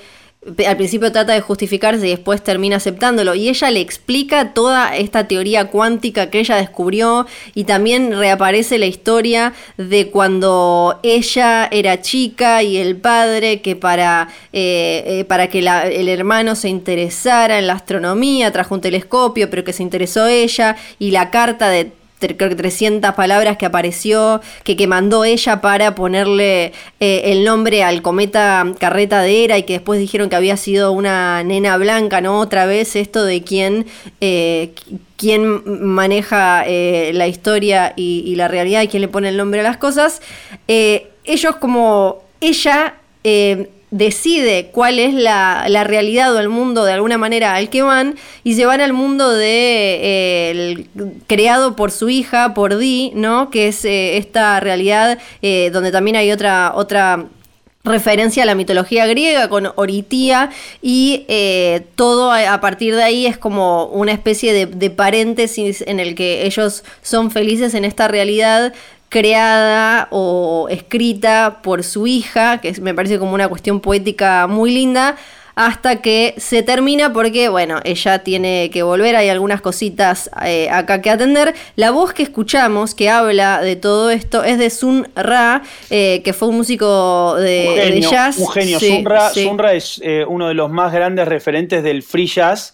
S3: al principio trata de justificarse y después termina aceptándolo. Y ella le explica toda esta teoría cuántica que ella descubrió y también reaparece la historia de cuando ella era chica y el padre que para, eh, eh, para que el hermano se interesara en la astronomía trajo un telescopio, pero que se interesó ella y la carta de creo que 300 palabras que apareció, que, que mandó ella para ponerle eh, el nombre al cometa Carreta de Era y que después dijeron que había sido una nena blanca, ¿no? Otra vez esto de quién, eh, quién maneja eh, la historia y, la realidad y quién le pone el nombre a las cosas. ellos como ella decide cuál es la, realidad o el mundo de alguna manera al que van y se van al mundo de eh, creado por su hija, por Di, ¿no? Que es eh, esta realidad eh, donde también hay otra, otra referencia a la mitología griega con Oritía y todo a, partir de ahí es como una especie de, de, paréntesis en el que ellos son felices en esta realidad creada o escrita por su hija, que me parece como una cuestión poética muy linda, hasta que se termina porque, bueno, ella tiene que volver, hay algunas cositas eh, acá que atender. La voz que escuchamos, que habla de todo esto, es de Sun Ra, eh, que fue un músico de, jazz.
S4: Un genio, Sun, Ra, es eh, uno de los más grandes referentes del free jazz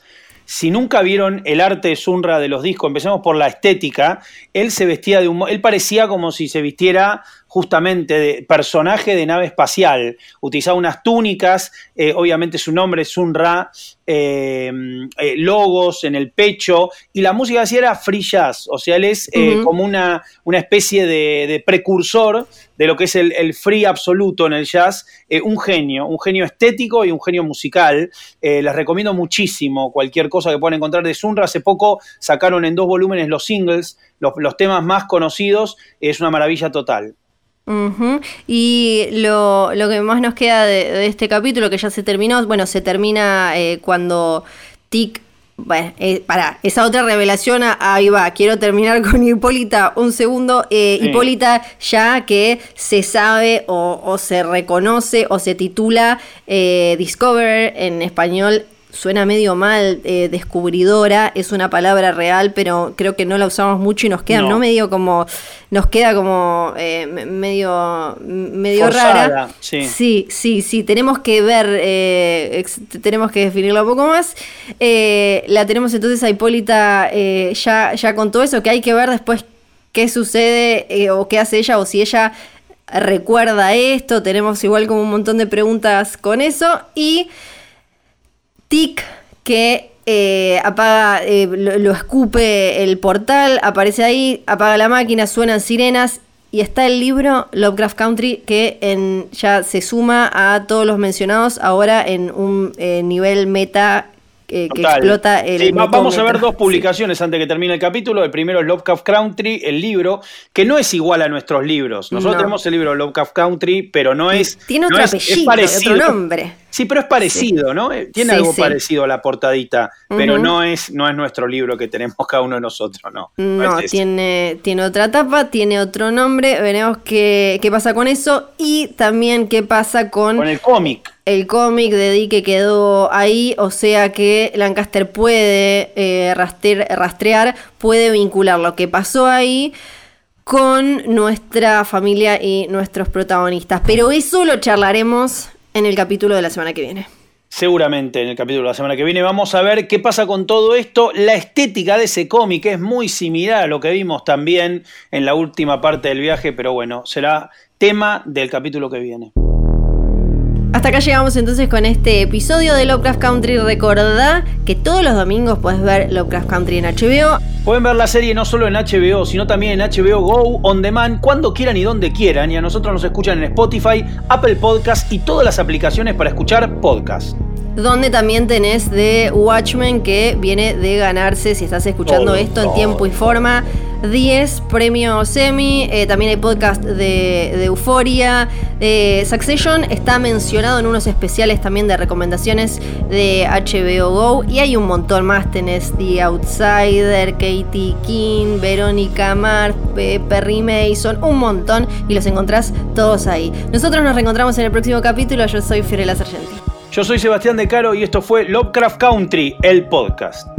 S4: si nunca vieron el arte de Sunra de los discos, empecemos por la estética, él se vestía de un... Él parecía como si se vistiera justamente de personaje de nave espacial. Utilizaba unas túnicas, eh, obviamente su nombre es Sunra, eh, eh, logos en el pecho, y la música así era free jazz, o sea, él es como una, una especie de, precursor de lo que es el, free absoluto en el jazz, un genio, un genio estético y un genio musical. les recomiendo muchísimo cualquier cosa que puedan encontrar de Sunra. Hace poco sacaron en dos volúmenes los singles, los, los temas más conocidos, es una maravilla total.
S3: Y lo, que más nos queda de, este capítulo, que ya se terminó, bueno, se termina eh, cuando Tic bueno, eh, para, esa otra revelación, ahí va, quiero terminar con Hipólita un segundo. Eh, Hipólita ya que se sabe o, se reconoce o se titula Discover en español suena medio mal, eh, descubridora, es una palabra real, pero creo que no la usamos mucho y nos queda, no, medio como, nos queda como eh, medio, medio rara. Sí. sí, sí, tenemos que ver, eh, tenemos que definirla un poco más. la tenemos entonces a Hipólita ya, ya con todo eso, que hay que ver después qué sucede o qué hace ella o si ella recuerda esto, tenemos igual como un montón de preguntas con eso y... Tic que eh, apaga, eh, lo, escupe el portal, aparece ahí, apaga la máquina, suenan sirenas y está el libro Lovecraft Country que ya se suma a todos los mencionados ahora en un eh, nivel meta que explota el.
S4: vamos a ver dos publicaciones antes que termine el capítulo. El primero es Lovecraft Country, el libro, que no es igual a nuestros libros. Nosotros tenemos el libro Lovecraft Country, pero no es.
S3: Tiene otro apellido, otro nombre.
S4: Sí, pero es parecido, ¿no? Eh, tiene algo parecido a la portadita, pero no, es, no es nuestro libro que tenemos cada uno de nosotros, no.
S3: No, tiene, tiene otra tapa, tiene otro nombre, veremos qué, qué pasa con eso y también qué pasa con...
S4: Con el cómic.
S3: El cómic de Dee que quedó ahí, o sea que Lancaster puede eh, rastrear, puede vincular lo que pasó ahí con nuestra familia y nuestros protagonistas. Pero eso lo charlaremos en el capítulo de la semana que viene.
S4: Seguramente en el capítulo de la semana que viene vamos a ver qué pasa con todo esto. La estética de ese cómic es muy similar a lo que vimos también en la última parte del viaje, pero bueno, será tema del capítulo que viene.
S3: Hasta acá llegamos entonces con este episodio de Lovecraft Country. Recordá que todos los domingos puedes ver Lovecraft Country en HBO.
S4: Pueden ver la serie no solo en HBO, sino también en HBO Go, On Demand, cuando quieran y donde quieran. Y a nosotros nos escuchan en Spotify, Apple Podcast y todas las aplicaciones para escuchar podcast
S3: donde también tenés de Watchmen que viene de ganarse, si estás escuchando esto en tiempo y forma, 10 premios Emmy, eh, también hay podcast de, Euforia, eh, Succession está mencionado en unos especiales también de recomendaciones de HBO Go y hay un montón más, tenés The Outsider, Katie King, Verónica Mars, Perry Mason, un montón y los encontrás todos ahí. Nosotros nos reencontramos en el próximo capítulo, yo soy Fiorella Sargenti.
S4: Yo soy Sebastián De Caro y esto fue Lovecraft Country, el podcast.